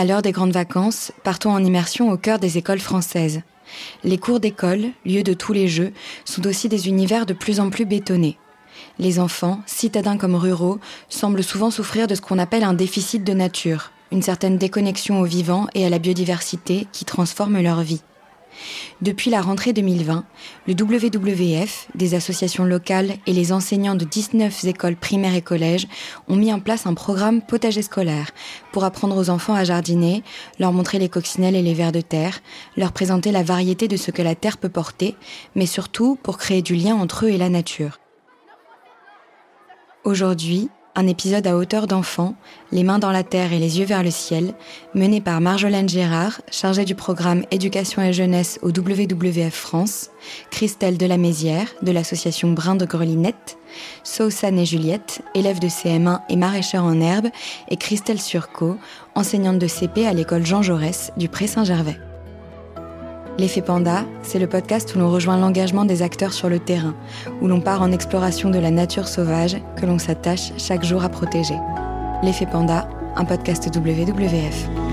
À l'heure des grandes vacances, partons en immersion au cœur des écoles françaises. Les cours d'école, lieu de tous les jeux, sont aussi des univers de plus en plus bétonnés. Les enfants, citadins comme ruraux, semblent souvent souffrir de ce qu'on appelle un déficit de nature, une certaine déconnexion au vivant et à la biodiversité qui transforme leur vie. Depuis la rentrée 2020, le WWF, des associations locales et les enseignants de 19 écoles primaires et collèges ont mis en place un programme potager scolaire pour apprendre aux enfants à jardiner, leur montrer les coccinelles et les vers de terre, leur présenter la variété de ce que la terre peut porter, mais surtout pour créer du lien entre eux et la nature. Aujourd'hui, un épisode à hauteur d'enfant, les mains dans la terre et les yeux vers le ciel, mené par Marjolaine Gérard, chargée du programme Éducation et jeunesse au WWF France, Christelle Delamézière, de l'association Brin de Grelinette, Saussane et Juliette, élève de CM1 et maraîcheur en herbe, et Christelle Surco, enseignante de CP à l'école Jean Jaurès du Pré Saint-Gervais. L'effet panda, c'est le podcast où l'on rejoint l'engagement des acteurs sur le terrain, où l'on part en exploration de la nature sauvage que l'on s'attache chaque jour à protéger. L'effet panda, un podcast WWF.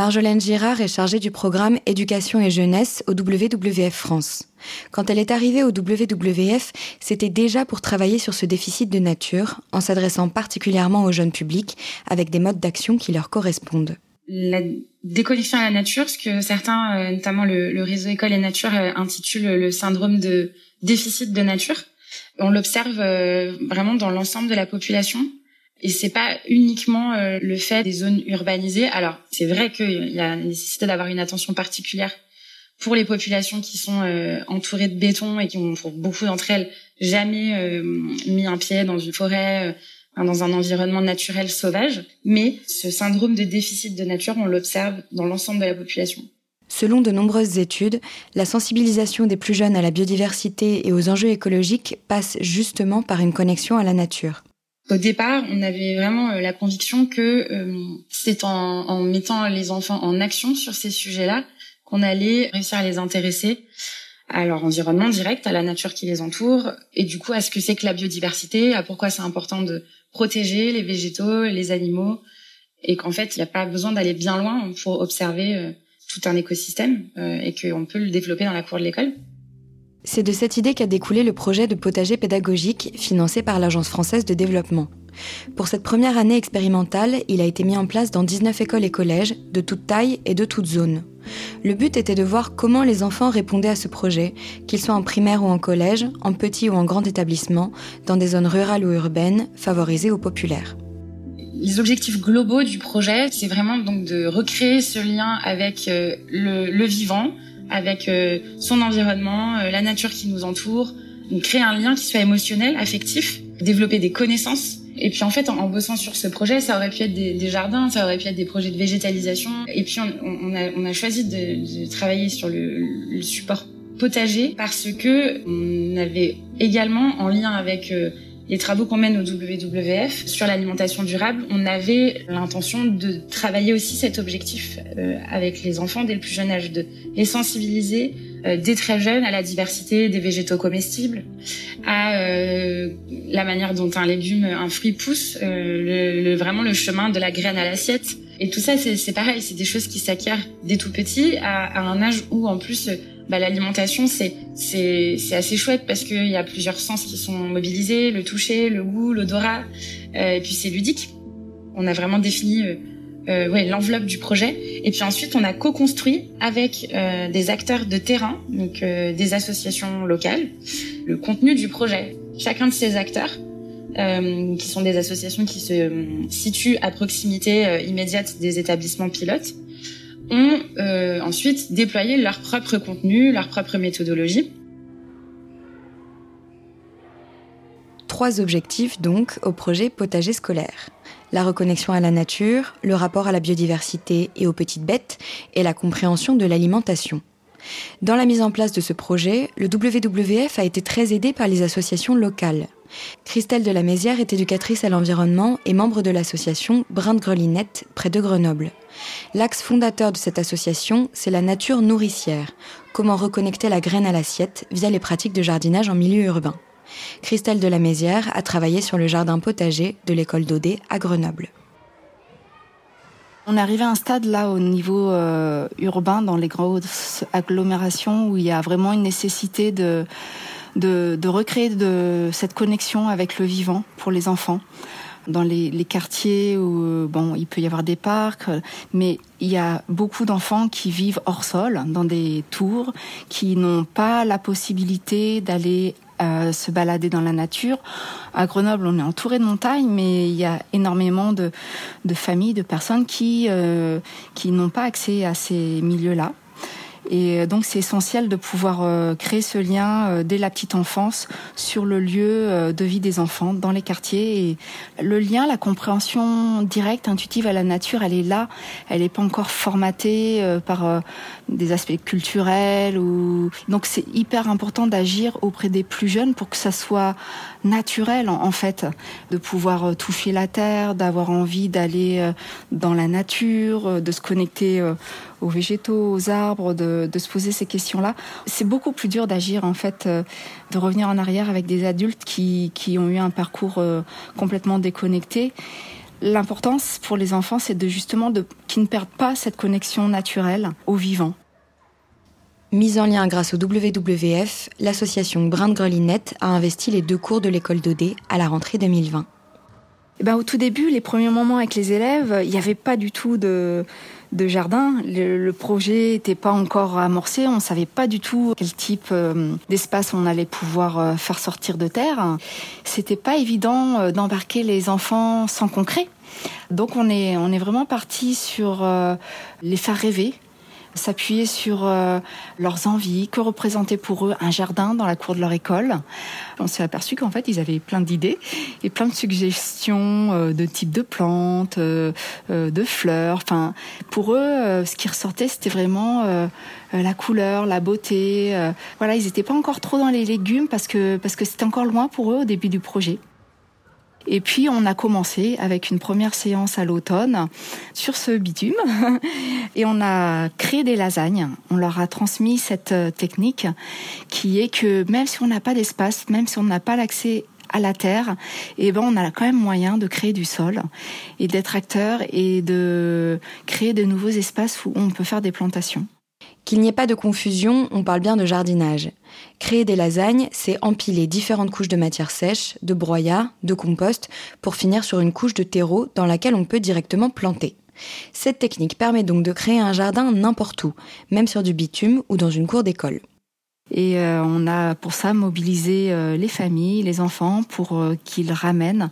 Marjolaine Girard est chargée du programme Éducation et jeunesse au WWF France. Quand elle est arrivée au WWF, c'était déjà pour travailler sur ce déficit de nature, en s'adressant particulièrement au jeunes publics, avec des modes d'action qui leur correspondent. La déconnexion à la nature, ce que certains, euh, notamment le, réseau École et Nature, euh, intitulent le syndrome de déficit de nature. On l'observe euh, vraiment dans l'ensemble de la population et c'est pas uniquement euh, le fait des zones urbanisées. Alors, c'est vrai qu'il y a nécessité d'avoir une attention particulière pour les populations qui sont euh, entourées de béton et qui ont, pour beaucoup d'entre elles, jamais euh, mis un pied dans une forêt, dans un environnement naturel sauvage. Mais ce syndrome de déficit de nature, on l'observe dans l'ensemble de la population. Selon de nombreuses études, la sensibilisation des plus jeunes à la biodiversité et aux enjeux écologiques passe justement par une connexion à la nature. Au départ, on avait vraiment euh, la conviction que euh, c'est en, mettant les enfants en action sur ces sujets-là qu'on allait réussir à les intéresser à leur environnement direct, à la nature qui les entoure, et du coup à ce que c'est que la biodiversité, à pourquoi c'est important de protéger les végétaux, les animaux, et qu'en fait il n'y a pas besoin d'aller bien loin pour observer euh, tout un écosystème et qu'on peut le développer dans la cour de l'école. C'est de cette idée qu'a découlé le projet de potager pédagogique financé par l'Agence française de développement. Pour cette première année expérimentale, il a été mis en place dans 19 écoles et collèges, de toute taille et de toute zone. Le but était de voir comment les enfants répondaient à ce projet, qu'ils soient en primaire ou en collège, en petit ou en grand établissement, dans des zones rurales ou urbaines, favorisées ou populaires. Les objectifs globaux du projet, c'est vraiment donc de recréer ce lien avec euh, le vivant, avec euh, son environnement, euh, la nature qui nous entoure, créer un lien qui soit émotionnel, affectif, développer des connaissances. Et puis en fait, en, bossant sur ce projet, ça aurait pu être des, jardins, ça aurait pu être des projets de végétalisation. Et puis on, a, on a, choisi de, de, travailler sur le, le, support potager parce que on avait également en lien avec euh, les travaux qu'on mène au WWF sur l'alimentation durable, on avait l'intention de travailler aussi cet objectif euh, avec les enfants dès le plus jeune âge, de les sensibiliser euh, dès très jeunes à la diversité des végétaux comestibles, à euh, la manière dont un légume, un fruit pousse, le, vraiment le chemin de la graine à l'assiette. Et tout ça, c'est pareil, c'est des choses qui s'acquièrent dès tout petit, à, à, un âge où en plus bah, l'alimentation c'est c'est c'est assez chouette parce qu'il y a plusieurs sens qui sont mobilisés, le toucher, le goût, l'odorat, euh, et puis c'est ludique. On a vraiment défini euh, euh, ouais, l'enveloppe du projet. Et puis ensuite, on a co-construit avec euh, des acteurs de terrain, donc euh, des associations locales, le contenu du projet. Chacun de ces acteurs, euh, qui sont des associations qui se situent à proximité immédiate des établissements pilotes, ont euh, ensuite déployé leur propre contenu, leur propre méthodologie. Trois objectifs donc au projet potager scolaire. La reconnexion à la nature, le rapport à la biodiversité et aux petites bêtes, et la compréhension de l'alimentation. Dans la mise en place de ce projet, le WWF a été très aidé par les associations locales. Christelle de la Mézière est éducatrice à l'environnement et membre de l'association Brin de Grelinette près de Grenoble. L'axe fondateur de cette association, c'est la nature nourricière, comment reconnecter la graine à l'assiette via les pratiques de jardinage en milieu urbain. Christelle de la Mézière a travaillé sur le jardin potager de l'école d'Odé à Grenoble. On est arrivé à un stade là au niveau euh, urbain, dans les grosses agglomérations, où il y a vraiment une nécessité de, de, de recréer de, cette connexion avec le vivant pour les enfants. Dans les, les, quartiers où bon, il peut y avoir des parcs, mais il y a beaucoup d'enfants qui vivent hors sol, dans des tours, qui n'ont pas la possibilité d'aller euh, se balader dans la nature. À Grenoble, on est entouré de montagnes, mais il y a énormément de, de familles, de personnes qui, euh, qui n'ont pas accès à ces milieux-là. Et donc c'est essentiel de pouvoir euh, créer ce lien euh, dès la petite enfance sur le lieu euh, de vie des enfants dans les quartiers. Et le lien, la compréhension directe, intuitive à la nature, elle est là. Elle n'est pas encore formatée par des aspects culturels. Ou... Donc c'est hyper important d'agir auprès des plus jeunes pour que ça soit naturel en fait, de pouvoir toucher la terre, d'avoir envie d'aller dans la nature, de se connecter aux végétaux, aux arbres, de, de se poser ces questions-là. C'est beaucoup plus dur d'agir en fait, euh, de revenir en arrière avec des adultes qui, qui ont eu un parcours euh, complètement déconnecté. L'importance pour les enfants, c'est de justement de qu'ils ne perdent pas cette connexion naturelle au vivant. Mise en lien grâce au WWF, l'association Brin de Grelinette a investi les deux cours de l'école d'Odé à la rentrée 2020. Eh ben, au tout début, les premiers moments avec les élèves, il n'y avait pas du tout de, de jardin. Le, projet n'était pas encore amorcé. On ne savait pas du tout quel type euh, d'espace on allait pouvoir euh, faire sortir de terre. C'était pas évident euh, d'embarquer les enfants sans concret. Donc on est, on est vraiment parti sur les faire rêver, s'appuyer sur euh, leurs envies, que représentait pour eux un jardin dans la cour de leur école. On s'est aperçu qu'en fait, ils avaient plein d'idées et plein de suggestions euh, de types de plantes, euh, de fleurs. Enfin, pour eux, ce qui ressortait, c'était vraiment la couleur, la beauté. voilà, ils n'étaient pas encore trop dans les légumes parce que parce que c'était encore loin pour eux au début du projet. Et puis on a commencé avec une première séance à l'automne sur ce bitume et on a créé des lasagnes. On leur a transmis cette euh, technique qui est que même si on n'a pas d'espace, même si on n'a pas l'accès à la terre, eh ben on a quand même moyen de créer du sol et d'être acteur et de créer de nouveaux espaces où on peut faire des plantations. Qu'il n'y ait pas de confusion, on parle bien de jardinage. Créer des lasagnes, c'est empiler différentes couches de matière sèche, de broyat, de compost, pour finir sur une couche de terreau dans laquelle on peut directement planter. Cette technique permet donc de créer un jardin n'importe où, même sur du bitume ou dans une cour d'école. Et euh, on a pour ça mobilisé euh, les familles, les enfants, pour euh, qu'ils ramènent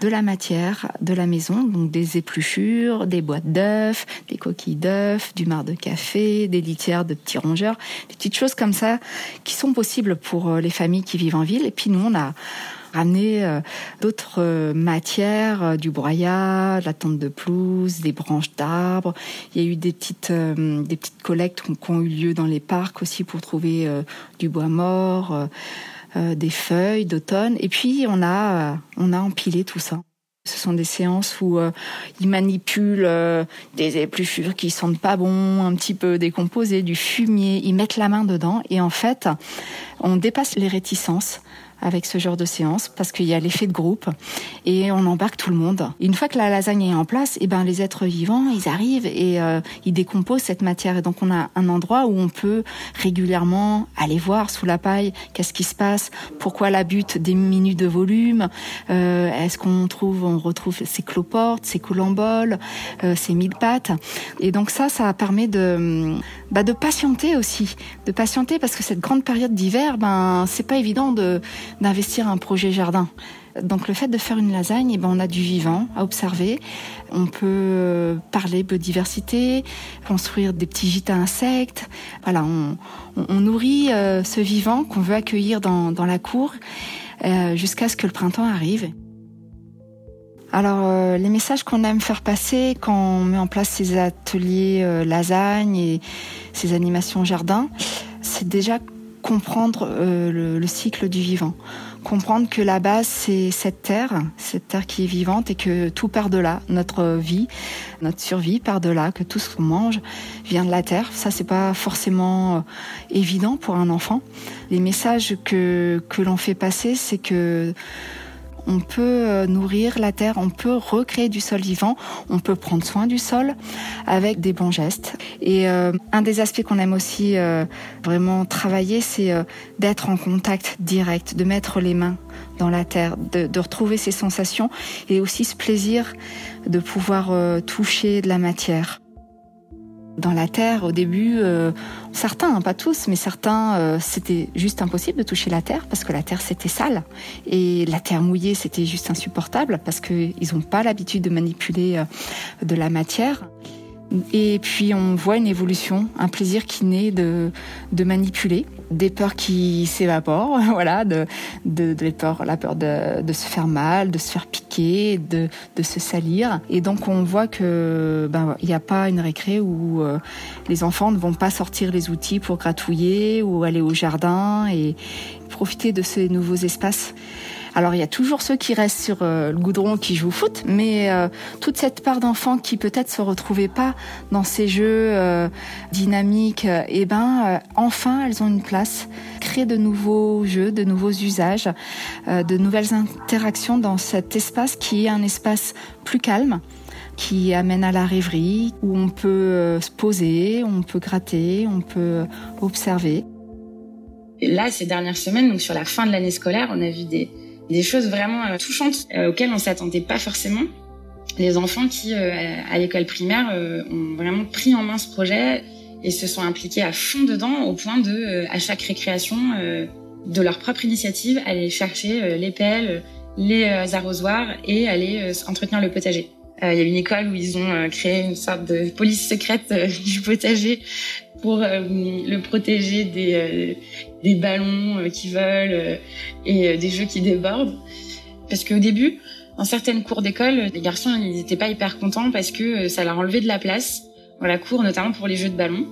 de la matière de la maison, donc des épluchures, des boîtes d'œufs, des coquilles d'œufs, du marc de café, des litières de petits rongeurs, des petites choses comme ça qui sont possibles pour les familles qui vivent en ville. Et puis nous, on a ramener euh, d'autres euh, matières, euh, du broyat, de la tente de pelouse, des branches d'arbres. Il y a eu des petites, des petites collectes qui ont eu lieu dans les parcs aussi pour trouver du bois mort, des feuilles d'automne. Et puis on a, on a empilé tout ça. Ce sont des séances où ils manipulent des épluchures qui sentent pas bon, un petit peu décomposées, du fumier. Ils mettent la main dedans et en fait, on dépasse les réticences avec ce genre de séance parce qu'il y a l'effet de groupe et on embarque tout le monde. une fois que la lasagne est en place, et eh ben les êtres vivants, ils arrivent et euh, ils décomposent cette matière et donc on a un endroit où on peut régulièrement aller voir sous la paille qu'est-ce qui se passe, pourquoi la butte diminue de volume, euh, est-ce qu'on trouve, on retrouve ces cloportes, ces colamboles, euh, ces mille pattes et donc ça, ça permet de bah, de patienter aussi, de patienter parce que cette grande période d'hiver, ben c'est pas évident de d'investir un projet jardin. Donc le fait de faire une lasagne, eh ben, on a du vivant à observer. On peut parler biodiversité, construire des petits gîtes à insectes. Voilà, on, on, nourrit euh, ce vivant qu'on veut accueillir dans, dans la cour euh, jusqu'à ce que le printemps arrive. Alors, les messages qu'on aime faire passer quand on met en place ces ateliers lasagne et ces animations jardin, c'est déjà comprendre le, cycle du vivant comprendre que la base, c'est cette terre, cette terre qui est vivante et que tout part de là. Notre vie, notre survie part de là, que tout ce qu'on mange vient de la terre. Ça, c'est pas forcément euh, évident pour un enfant. Les messages que, que l'on fait passer, c'est que on peut euh, nourrir la terre, on peut recréer du sol vivant, on peut prendre soin du sol avec des bons gestes. Et euh, un des aspects qu'on aime aussi euh, vraiment travailler, c'est d'être en contact direct, de mettre les mains dans la terre, de, de, retrouver ces sensations et aussi ce plaisir de pouvoir toucher de la matière. Dans la terre, au début, euh, certains, hein, pas tous, mais certains, euh, c'était juste impossible de toucher la terre parce que la terre c'était sale et la terre mouillée c'était juste insupportable parce qu'ils n'ont pas l'habitude de manipuler euh, de la matière. Et puis on voit une évolution, un plaisir qui naît de, de manipuler, des peurs qui s'évaporent, voilà, de, de, de peurs, la peur de, de, se faire mal, de se faire piquer, de, de se salir. Et donc on voit que ben il n'y a pas une récré où euh, les enfants ne vont pas sortir les outils pour gratouiller ou aller au jardin et profiter de ces nouveaux espaces. Alors il y a toujours ceux qui restent sur euh, le goudron qui jouent au foot, mais euh, toute cette part d'enfants qui peut-être se retrouvaient pas dans ces jeux euh, dynamiques, eh ben enfin elles ont une place. Créer de nouveaux jeux, de nouveaux usages, de nouvelles interactions dans cet espace qui est un espace plus calme qui amène à la rêverie, où on peut se poser, on peut gratter, on peut observer. là, ces dernières semaines, donc sur la fin de l'année scolaire, on a vu des, des choses vraiment euh, touchantes euh, auxquelles on s'attendait pas forcément. Les enfants qui, euh, à l'école primaire, ont vraiment pris en main ce projet et se sont impliqués à fond dedans au point de, à chaque récréation, de leur propre initiative, aller chercher les pelles, les arrosoirs et aller entretenir le potager. Il y a une école où ils ont créé une sorte de police secrète du potager pour le protéger des, des ballons euh, qui volent euh, et euh, des jeux qui débordent. Parce qu'au début, dans certaines cours d'école, les garçons, n'étaient pas hyper contents parce que ça leur enlevait de la place dans la cour, notamment pour les jeux de ballon.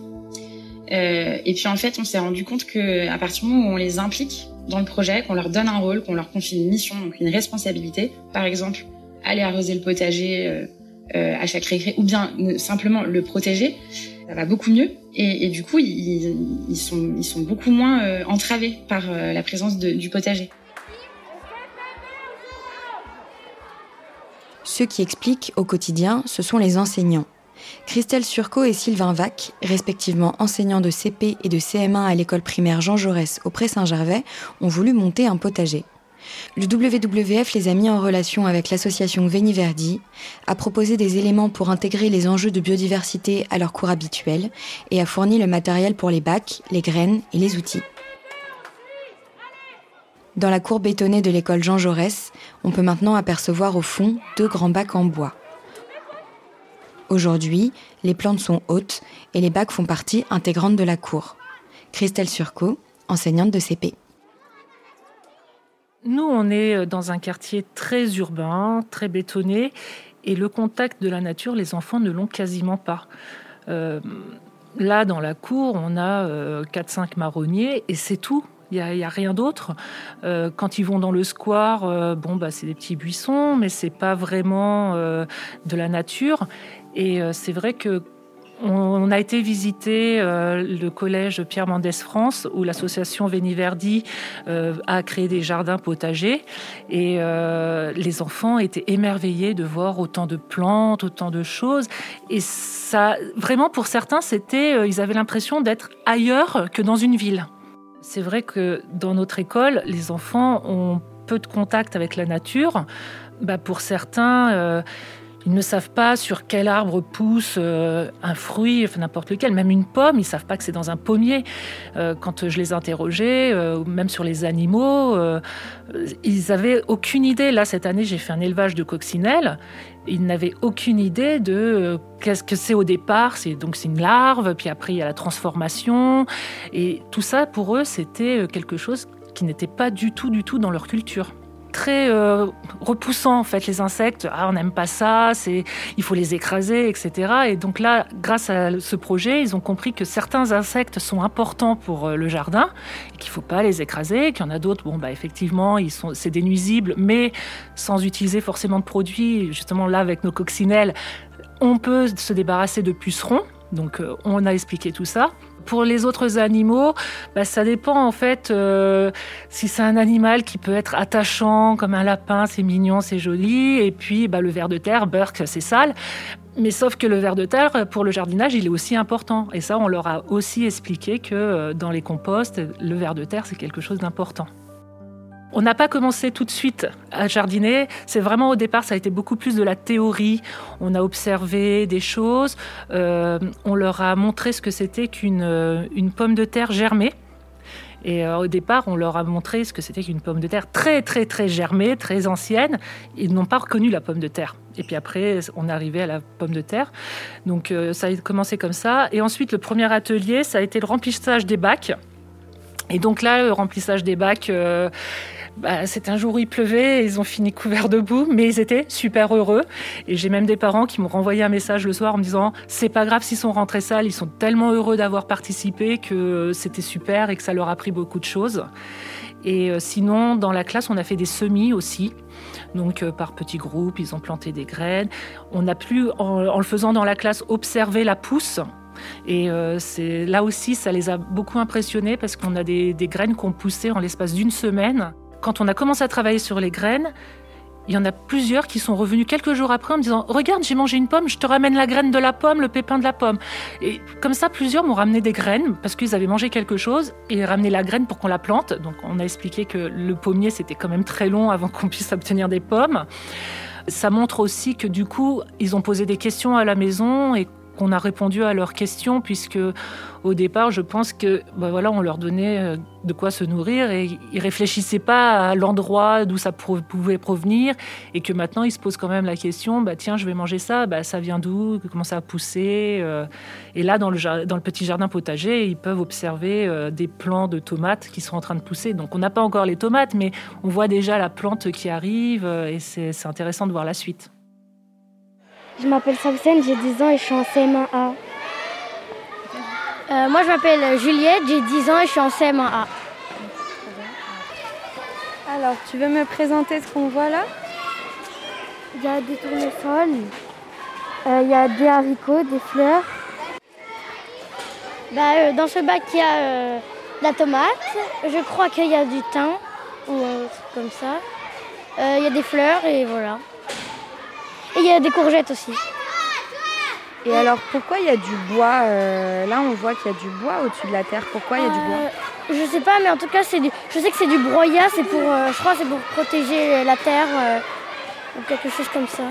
Euh, et puis en fait, on s'est rendu compte que à partir du moment où on les implique dans le projet, qu'on leur donne un rôle, qu'on leur confie une mission, donc une responsabilité, par exemple, aller arroser le potager euh, à chaque récré, ou bien simplement le protéger, ça va beaucoup mieux. Et, du coup, ils, sont, ils sont beaucoup moins euh, entravés par euh, la présence du potager. Ceux qui expliquent au quotidien, ce sont les enseignants. Christelle Surco et Sylvain Vac, respectivement enseignants de CP et de CM1 à l'école primaire Jean Jaurès au Pré-Saint-Gervais, ont voulu monter un potager. Le WWF les a mis en relation avec l'association Veniverdi, a proposé des éléments pour intégrer les enjeux de biodiversité à leur cours habituel et a fourni le matériel pour les bacs, les graines et les outils. Dans la cour bétonnée de l'école Jean Jaurès, on peut maintenant apercevoir au fond deux grands bacs en bois. Aujourd'hui, les plantes sont hautes et les bacs font partie intégrante de la cour. Christelle Surco, enseignante de CP. Nous, on est euh, dans un quartier très urbain, très bétonné, et le contact de la nature, les enfants ne l'ont quasiment pas. Euh, là, dans la cour, on a 4-5 euh, marronniers, et c'est tout. Il n'y a, rien d'autre. quand ils vont dans le square, bon, bah, c'est des petits buissons, mais c'est pas vraiment de la nature. Et c'est vrai que on a été visiter euh, le collège Pierre Mendès France où l'association Véniverdi euh, a créé des jardins potagers et euh, les enfants étaient émerveillés de voir autant de plantes, autant de choses et ça vraiment pour certains c'était ils avaient l'impression d'être ailleurs que dans une ville. C'est vrai que dans notre école, les enfants ont peu de contact avec la nature. Bah, pour certains, ils ne savent pas sur quel arbre pousse euh, un fruit, n'importe lequel, même une pomme, ils ne savent pas que c'est dans un pommier. Euh, quand je les interrogeais, euh, même sur les animaux, ils n'avaient aucune idée. Là, cette année, j'ai fait un élevage de coccinelles. Ils n'avaient aucune idée de qu'est-ce que c'est au départ. C'est donc c'est une larve, puis après il y a la transformation, et tout ça pour eux c'était quelque chose qui n'était pas du tout, du tout dans leur culture très euh, repoussant en fait les insectes. Ah, on n'aime pas ça, c'est il faut les écraser, etc. Et donc là, grâce à ce projet, ils ont compris que certains insectes sont importants pour euh, le jardin qu'il faut pas les écraser. Qu'il y en a d'autres, bon bah effectivement, ils sont c'est des nuisibles, mais sans utiliser forcément de produits. Justement là, avec nos coccinelles, on peut se débarrasser de pucerons. Donc euh, on a expliqué tout ça. Pour les autres animaux, bah, ça dépend en fait euh, si c'est un animal qui peut être attachant comme un lapin, c'est mignon, c'est joli, et puis bah, le ver de terre, Burke, c'est sale. Mais sauf que le ver de terre, pour le jardinage, il est aussi important. Et ça, on leur a aussi expliqué que euh, dans les composts, le ver de terre, c'est quelque chose d'important. On n'a pas commencé tout de suite à jardiner. C'est vraiment au départ, ça a été beaucoup plus de la théorie. On a observé des choses. Euh, on leur a montré ce que c'était qu'une euh, pomme de terre germée. Et euh, au départ, on leur a montré ce que c'était qu'une pomme de terre très, très, très germée, très ancienne. Ils n'ont pas reconnu la pomme de terre. Et puis après, on est arrivé à la pomme de terre. Donc ça a commencé comme ça. Et ensuite, le premier atelier, ça a été le remplissage des bacs. Et donc là, le remplissage des bacs, bah, c'est un jour où il pleuvait, ils ont fini couverts de boue, mais ils étaient super heureux. Et j'ai même des parents qui m'ont renvoyé un message le soir en me disant c'est pas grave s'ils sont rentrés sales, ils sont tellement heureux d'avoir participé que c'était super et que ça leur a appris beaucoup de choses. Et euh, sinon, dans la classe, on a fait des semis aussi. Donc, euh, par petits groupes, ils ont planté des graines. On a pu, en le faisant dans la classe, observer la pousse. Et euh, là aussi, ça les a beaucoup impressionnés parce qu'on a des, graines qu'on poussait en l'espace d'une semaine. Quand on a commencé à travailler sur les graines, il y en a plusieurs qui sont revenus quelques jours après en me disant Regarde, j'ai mangé une pomme, je te ramène la graine de la pomme, le pépin de la pomme. Et comme ça, plusieurs m'ont ramené des graines parce qu'ils avaient mangé quelque chose et ramené la graine pour qu'on la plante. Donc, on a expliqué que le pommier, c'était quand même très long avant qu'on puisse obtenir des pommes. Ça montre aussi que du coup, ils ont posé des questions à la maison et qu'on a répondu à leurs questions, puisque au départ, je pense que bah voilà, on leur donnait euh, de quoi se nourrir et ils réfléchissaient pas à l'endroit d'où ça pouvait provenir, et que maintenant ils se posent quand même la question bah tiens, je vais manger ça, bah, ça vient d'où, comment ça a poussé? Euh. Et là, dans le, dans le petit jardin potager, ils peuvent observer euh, des plants de tomates qui sont en train de pousser. Donc on n'a pas encore les tomates, mais on voit déjà la plante qui arrive, et c'est intéressant de voir la suite. Je m'appelle Samsen, j'ai 10 ans et je suis en CM1A. Euh, moi, je m'appelle Juliette, j'ai 10 ans et je suis en CM1A. Alors, tu veux me présenter ce qu'on voit là? Il y a des tournesols, euh, il y a des haricots, des fleurs. Bah, euh, dans ce bac, il y a la tomate. Je crois qu'il y a du thym ou un truc comme ça. Il y a des fleurs et voilà. Et il y a des courgettes aussi. Et alors pourquoi il y a du bois euh, Là on voit qu'il y a du bois au-dessus de la terre. Pourquoi il y a du bois euh, Je sais pas, mais en tout cas c'est je sais que c'est du broyat, c'est pour, euh, je crois c'est pour protéger la terre ou quelque chose comme ça.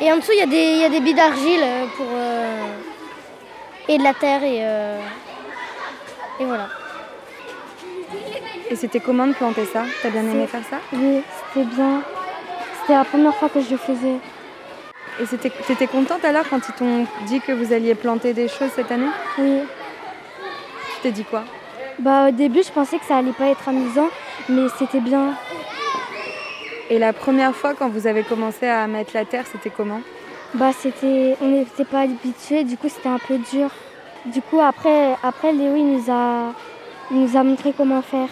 Et en dessous il y a des, y a des billes d'argile pour et de la terre et, et voilà. Et c'était comment de planter ça? T'as bien aimé faire ça? Oui, c'était bien. C'était la première fois que je le faisais. Et t'étais contente alors quand ils t'ont dit que vous alliez planter des choses cette année? Oui. Tu t'es dit quoi? Bah au début je pensais que ça allait pas être amusant, mais c'était bien. Et la première fois quand vous avez commencé à mettre la terre, c'était comment? Bah c'était. On n'était pas habitués, du coup c'était un peu dur. Du coup après, après Léo il nous a, il nous a montré comment faire.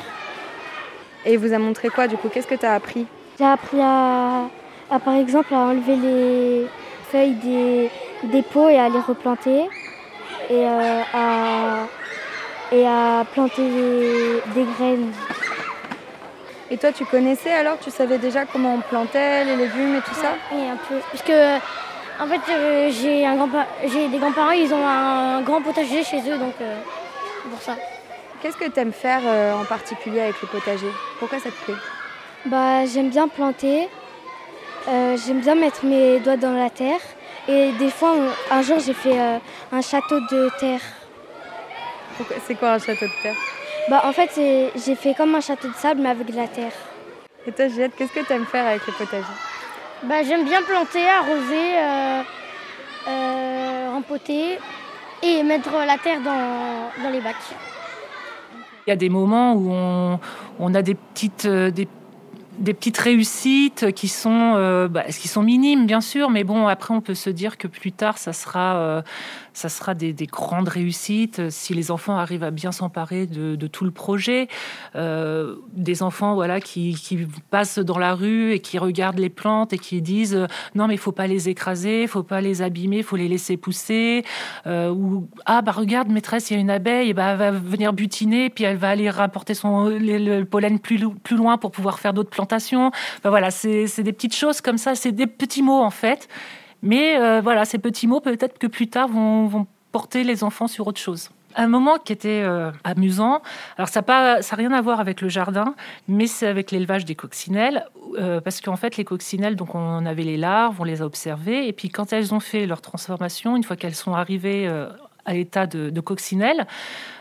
Et il vous a montré quoi du coup? Qu'est-ce que tu as appris? J'ai appris à, par exemple, à enlever les feuilles des, des pots et à les replanter. Et, euh, à, et à planter des, graines. Et toi, tu connaissais alors? Tu savais déjà comment on plantait les légumes et tout ça? Oui, un peu. Parce que, en fait, euh, j'ai, un grand j'ai des grands-parents, ils ont un grand potager chez eux, donc euh, pour ça. Qu'est-ce que tu aimes faire en particulier avec le potager? Pourquoi ça te plaît? Bah, J'aime bien planter. Euh, j'aime bien mettre mes doigts dans la terre. Et des fois, un jour, j'ai fait euh, un château de terre. C'est quoi un château de terre? Bah, En fait, j'ai fait comme un château de sable, mais avec de la terre. Et toi, Juliette, qu'est-ce que tu aimes faire avec le potager? Bah, J'aime bien planter, arroser, euh, rempoter et mettre la terre dans, dans, les bacs. Il y a des moments où on, on a des petites, des des petites réussites qui sont, euh, bah, qui sont minimes, bien sûr, mais bon, après, on peut se dire que plus tard, ça sera, euh, ça sera des, grandes réussites si les enfants arrivent à bien s'emparer de, tout le projet. Euh, des enfants voilà, qui, passent dans la rue et qui regardent les plantes et qui disent non, mais il faut pas les écraser, il faut pas les abîmer, il faut les laisser pousser. ou ah, bah regarde, maîtresse, il y a une abeille, bah, elle va venir butiner, puis elle va aller rapporter son, le, pollen plus, loin pour pouvoir faire d'autres plantes voilà, c'est des petites choses comme ça, c'est des petits mots en fait. Mais euh, voilà, ces petits mots, peut-être que plus tard, vont, porter les enfants sur autre chose. Un moment qui était euh, amusant, alors ça n'a rien à voir avec le jardin, mais c'est avec l'élevage des coccinelles, euh, parce qu'en fait les coccinelles, donc on avait les larves, on les a observées, et puis quand elles ont fait leur transformation, une fois qu'elles sont arrivées à l'état de, de coccinelles,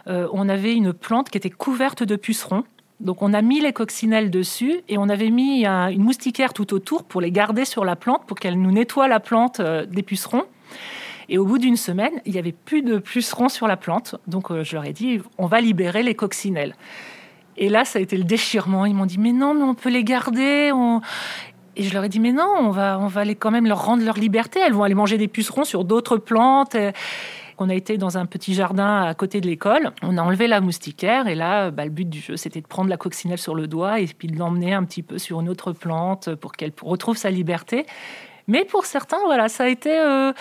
on avait une plante qui était couverte de pucerons. Donc on a mis les coccinelles dessus et on avait mis une moustiquaire tout autour pour les garder sur la plante, pour qu'elle nous nettoie la plante euh, des pucerons. Et au bout d'une semaine, il n'y avait plus de pucerons sur la plante. Donc euh, je leur ai dit, on va libérer les coccinelles. Et là, ça a été le déchirement. Ils m'ont dit, mais non, mais on peut les garder. Et je leur ai dit, mais non, on va, on va quand même leur rendre leur liberté. Elles vont aller manger des pucerons sur d'autres plantes. On a été dans un petit jardin à côté de l'école. On a enlevé la moustiquaire et là, bah, le but du jeu, c'était de prendre la coccinelle sur le doigt et puis de l'emmener un petit peu sur une autre plante pour qu'elle retrouve sa liberté. Mais pour certains, voilà, ça a été euh,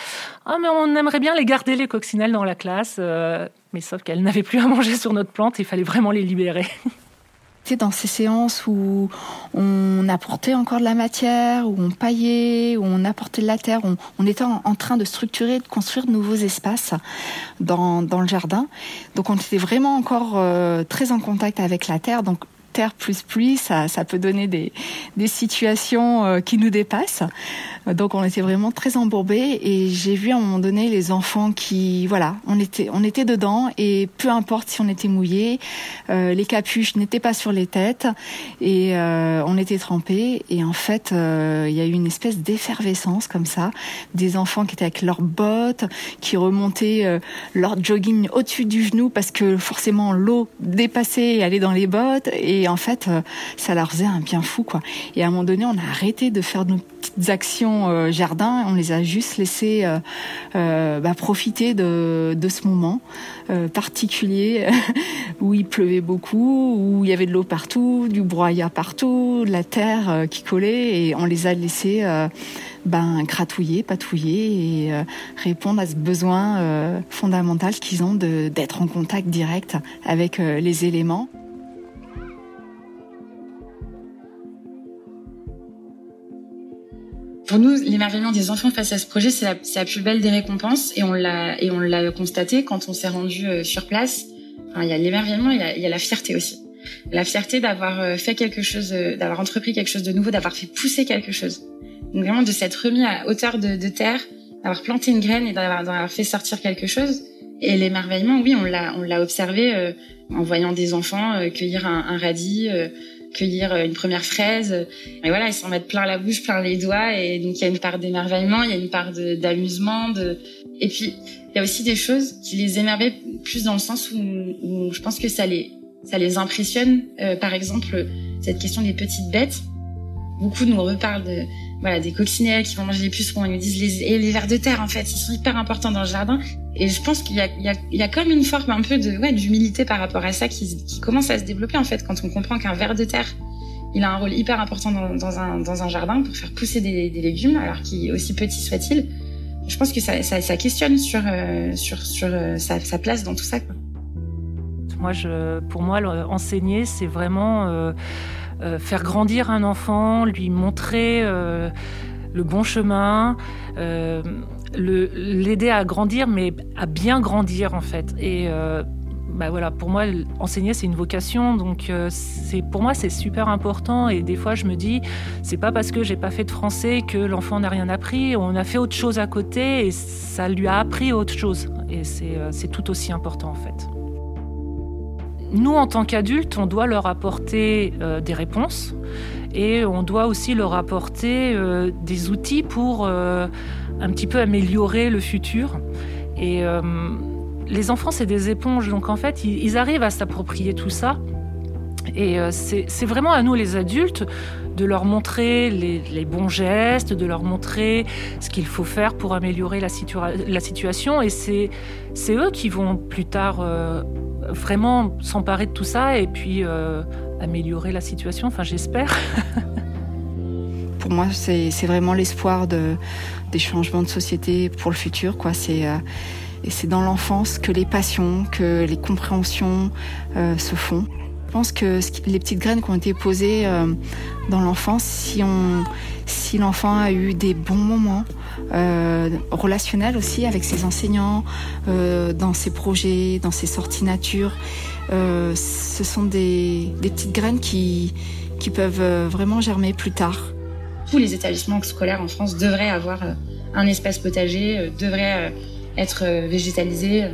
ah mais on aimerait bien les garder les coccinelles dans la classe, euh, mais sauf qu'elles n'avaient plus à manger sur notre plante, il fallait vraiment les libérer. dans ces séances où on apportait encore de la matière, où on paillait, où on apportait de la terre, on, on était en, train de structurer, de construire de nouveaux espaces dans, dans le jardin. Donc on était vraiment encore euh, très en contact avec la terre. Donc terre plus pluie, ça, ça peut donner des, des situations euh, qui nous dépassent. Donc on était vraiment très embourbés et j'ai vu à un moment donné les enfants qui, voilà, on était, on était dedans et peu importe si on était mouillé, euh, les capuches n'étaient pas sur les têtes et euh, on était trempés et en fait il y a eu une espèce d'effervescence comme ça, des enfants qui étaient avec leurs bottes, qui remontaient leur jogging au-dessus du genou parce que forcément l'eau dépassait et allait dans les bottes et en fait ça leur faisait un bien fou quoi. Et à un moment donné on a arrêté de faire nos petites actions euh, jardin. On les a juste laissés euh, euh, bah, profiter de, de, ce moment particulier où il pleuvait beaucoup, où il y avait de l'eau partout, du broyat partout, de la terre qui collait, et on les a laissés ben, gratouiller, patouiller et répondre à ce besoin fondamental qu'ils ont d'être en contact direct avec les éléments. Pour nous, l'émerveillement des enfants face à ce projet, c'est la, plus belle des récompenses et on l'a et on l'a constaté quand on s'est rendu euh, sur place. Enfin, il y a l'émerveillement, il il y a la fierté aussi. La fierté d'avoir euh, fait quelque chose, euh, d'avoir entrepris quelque chose de nouveau, d'avoir fait pousser quelque chose. Donc vraiment de s'être remis à hauteur de, terre, d'avoir planté une graine et d'avoir fait sortir quelque chose. Et l'émerveillement, oui, on l'a on l'a observé en voyant des enfants cueillir un radis cueillir euh, une première fraise. Et voilà, ils s'en mettent plein la bouche, plein les doigts. Et donc, il y a une part d'émerveillement, il y a une part d'amusement. Et puis, il y a aussi des choses qui les émerveillent plus dans le sens où, où je pense que ça les, ça les impressionne. Euh, par exemple, cette question des petites bêtes. Beaucoup nous reparlent de, voilà, des coccinelles qui vont manger les pucerons. Ils nous disent les, et les vers de terre, en fait, ils sont hyper importants dans le jardin. Et je pense qu'il y a, il y a, il y a comme une forme un peu de, ouais, d'humilité par rapport à ça qui, qui commence à se développer, en fait, quand on comprend qu'un ver de terre, il a un rôle hyper important dans, dans, un, dans un jardin pour faire pousser des, des légumes, alors qu'il aussi petit soit-il. Je pense que ça, ça, ça questionne sur, euh, sur, sur euh, sa, sa, place dans tout ça. Quoi. Moi, je, pour moi, enseigner, c'est vraiment euh, euh, faire grandir un enfant, lui montrer euh, le bon chemin, euh, l'aider à grandir, mais à bien grandir en fait. Et bah voilà, pour moi, enseigner c'est une vocation, donc c'est pour moi c'est super important. Et des fois, je me dis, c'est pas parce que j'ai pas fait de français que l'enfant n'a rien appris. On a fait autre chose à côté et ça lui a appris autre chose. Et c'est tout aussi important en fait nous, en tant qu'adultes, on doit leur apporter euh, des réponses et on doit aussi leur apporter euh, des outils pour euh, un petit peu améliorer le futur. Et les enfants, c'est des éponges, donc en fait, ils, arrivent à s'approprier tout ça. Et c'est vraiment à nous les adultes de leur montrer les, bons gestes, de leur montrer ce qu'il faut faire pour améliorer la, la situation. Et c'est eux qui vont plus tard vraiment s'emparer de tout ça et puis améliorer la situation. Enfin, j'espère. pour moi, c'est vraiment l'espoir de, des changements de société pour le futur. Quoi. C'est, euh, et c'est dans l'enfance que les passions, que les compréhensions euh, se font. Je pense que les petites graines qui ont été posées euh, dans l'enfance, si, l'enfant a eu des bons moments relationnels aussi avec ses enseignants, dans ses projets, dans ses sorties nature, ce sont des, petites graines qui, peuvent vraiment germer plus tard tous les établissements scolaires en France devraient avoir euh, un espace potager, euh, devraient euh, être végétalisés.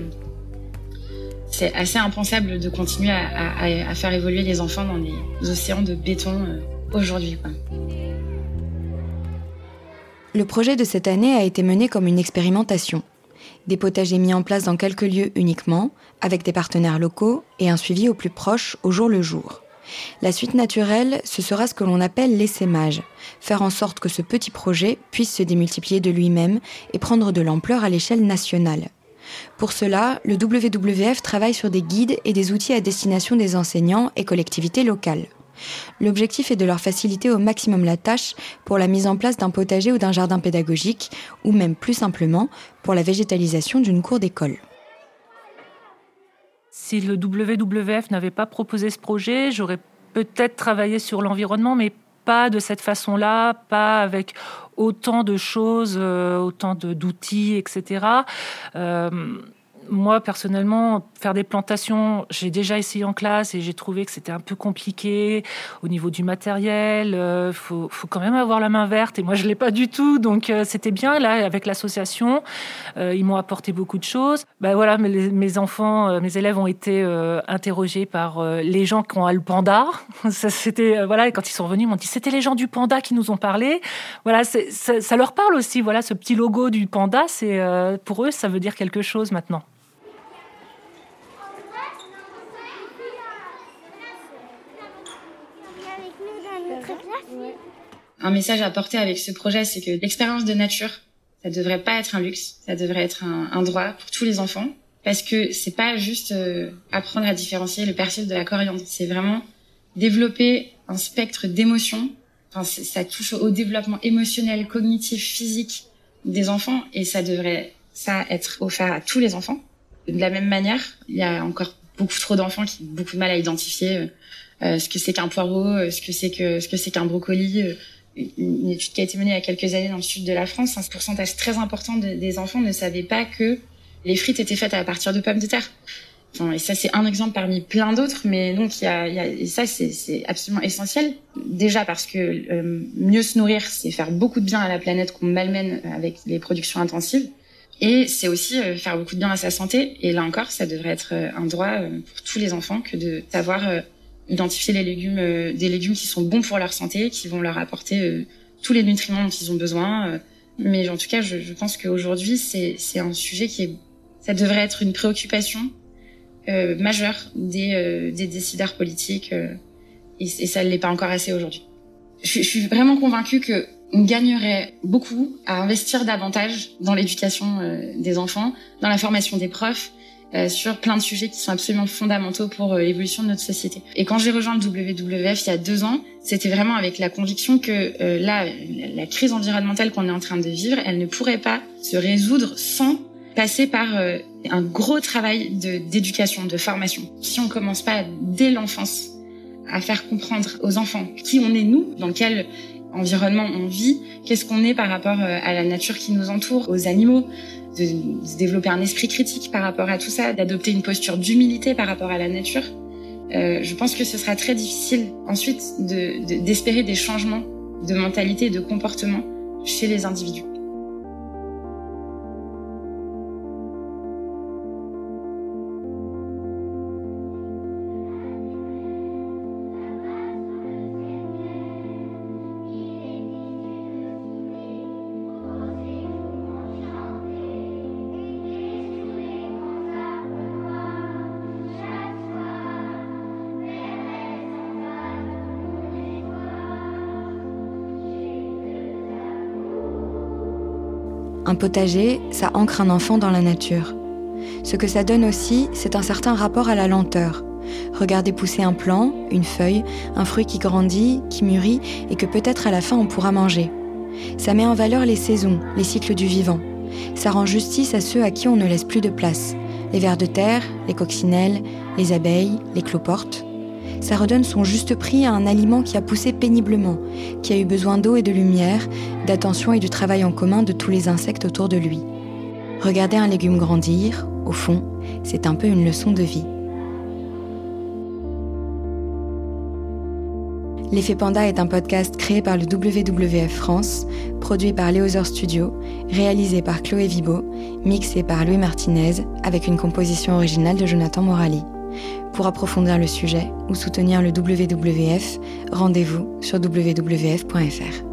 C'est assez impensable de continuer à, faire évoluer les enfants dans des océans de béton aujourd'hui. Le projet de cette année a été mené comme une expérimentation. Des potagers mis en place dans quelques lieux uniquement, avec des partenaires locaux et un suivi au plus proche au jour le jour. La suite naturelle, ce sera ce que l'on appelle l'essaimage, faire en sorte que ce petit projet puisse se démultiplier de lui-même et prendre de l'ampleur à l'échelle nationale. Pour cela, le WWF travaille sur des guides et des outils à destination des enseignants et collectivités locales. L'objectif est de leur faciliter au maximum la tâche pour la mise en place d'un potager ou d'un jardin pédagogique, ou même plus simplement pour la végétalisation d'une cour d'école. Si le WWF n'avait pas proposé ce projet, j'aurais peut-être travaillé sur l'environnement, mais pas de cette façon-là, pas avec autant de choses, euh, autant d'outils, etc moi, personnellement, faire des plantations, j'ai déjà essayé en classe et j'ai trouvé que c'était un peu compliqué au niveau du matériel. Il euh, faut, quand même avoir la main verte et moi, je l'ai pas du tout. Donc, euh, c'était bien. Là, avec l'association, euh, ils m'ont apporté beaucoup de choses. Ben voilà, mes, enfants, mes élèves ont été interrogés par les gens qui ont le panda. c'était voilà, quand ils sont revenus, ils m'ont dit c'était les gens du panda qui nous ont parlé. Voilà, ça, ça, leur parle aussi. Voilà, ce petit logo du panda, c'est pour eux, ça veut dire quelque chose maintenant. Un message à porter avec ce projet, c'est que l'expérience de nature, ça devrait pas être un luxe, ça devrait être un, droit pour tous les enfants, parce que c'est pas juste euh, apprendre à différencier le persil de la coriandre, c'est vraiment développer un spectre d'émotions. Enfin, ça touche au développement émotionnel, cognitif, physique des enfants, et ça devrait ça être offert à tous les enfants. De la même manière, il y a encore beaucoup trop d'enfants qui ont beaucoup de mal à identifier euh, euh, ce que c'est qu'un poireau, ce que c'est que ce que c'est qu'un brocoli une étude qui a été menée il y a quelques années dans le sud de la France, un pourcentage très important des enfants ne savaient pas que les frites étaient faites à partir de pommes de terre. Enfin, et ça, c'est un exemple parmi plein d'autres, mais donc il y a, y a et ça, c'est absolument essentiel. Déjà parce que euh, mieux se nourrir, c'est faire beaucoup de bien à la planète qu'on malmène avec les productions intensives. Et c'est aussi euh, faire beaucoup de bien à sa santé. Et là encore, ça devrait être euh, un droit pour tous les enfants que de savoir identifier les légumes, euh, des légumes qui sont bons pour leur santé, qui vont leur apporter euh, tous les nutriments dont ils ont besoin. Euh. mais en tout cas, je, je pense qu'aujourd'hui, c'est un sujet qui est, ça devrait être une préoccupation majeure des, des décideurs politiques, et, et, ça ne l'est pas encore assez aujourd'hui. Je, je, suis vraiment convaincue que on gagnerait beaucoup à investir davantage dans l'éducation des enfants, dans la formation des profs, euh, sur plein de sujets qui sont absolument fondamentaux pour euh, l'évolution de notre société. Et quand j'ai rejoint le WWF il y a deux ans, c'était vraiment avec la conviction que euh, là, la crise environnementale qu'on est en train de vivre, elle ne pourrait pas se résoudre sans passer par un gros travail d'éducation, de, formation. Si on commence pas dès l'enfance à faire comprendre aux enfants qui on est nous, dans quel environnement on vit, qu'est-ce qu'on est par rapport à la nature qui nous entoure, aux animaux, de, développer un esprit critique par rapport à tout ça, d'adopter une posture d'humilité par rapport à la nature, euh, je pense que ce sera très difficile ensuite d'espérer de, des changements de mentalité et de comportement chez les individus. Potager, ça ancre un enfant dans la nature. Ce que ça donne aussi, c'est un certain rapport à la lenteur. Regardez pousser un plant, une feuille, un fruit qui grandit, qui mûrit et que peut-être à la fin on pourra manger. Ça met en valeur les saisons, les cycles du vivant. Ça rend justice à ceux à qui on ne laisse plus de place. Les vers de terre, les coccinelles, les abeilles, les cloportes. Ça redonne son juste prix à un aliment qui a poussé péniblement, qui a eu besoin d'eau et de lumière, d'attention et du travail en commun de tous les insectes autour de lui. Regarder un légume grandir, au fond, c'est un peu une leçon de vie. L'effet Panda est un podcast créé par le WWF France, produit par Léozer Studio, réalisé par Chloé Vibo, mixé par Louis Martinez, avec une composition originale de Jonathan Morali. Pour approfondir le sujet ou soutenir le WWF, rendez-vous sur wwf.fr.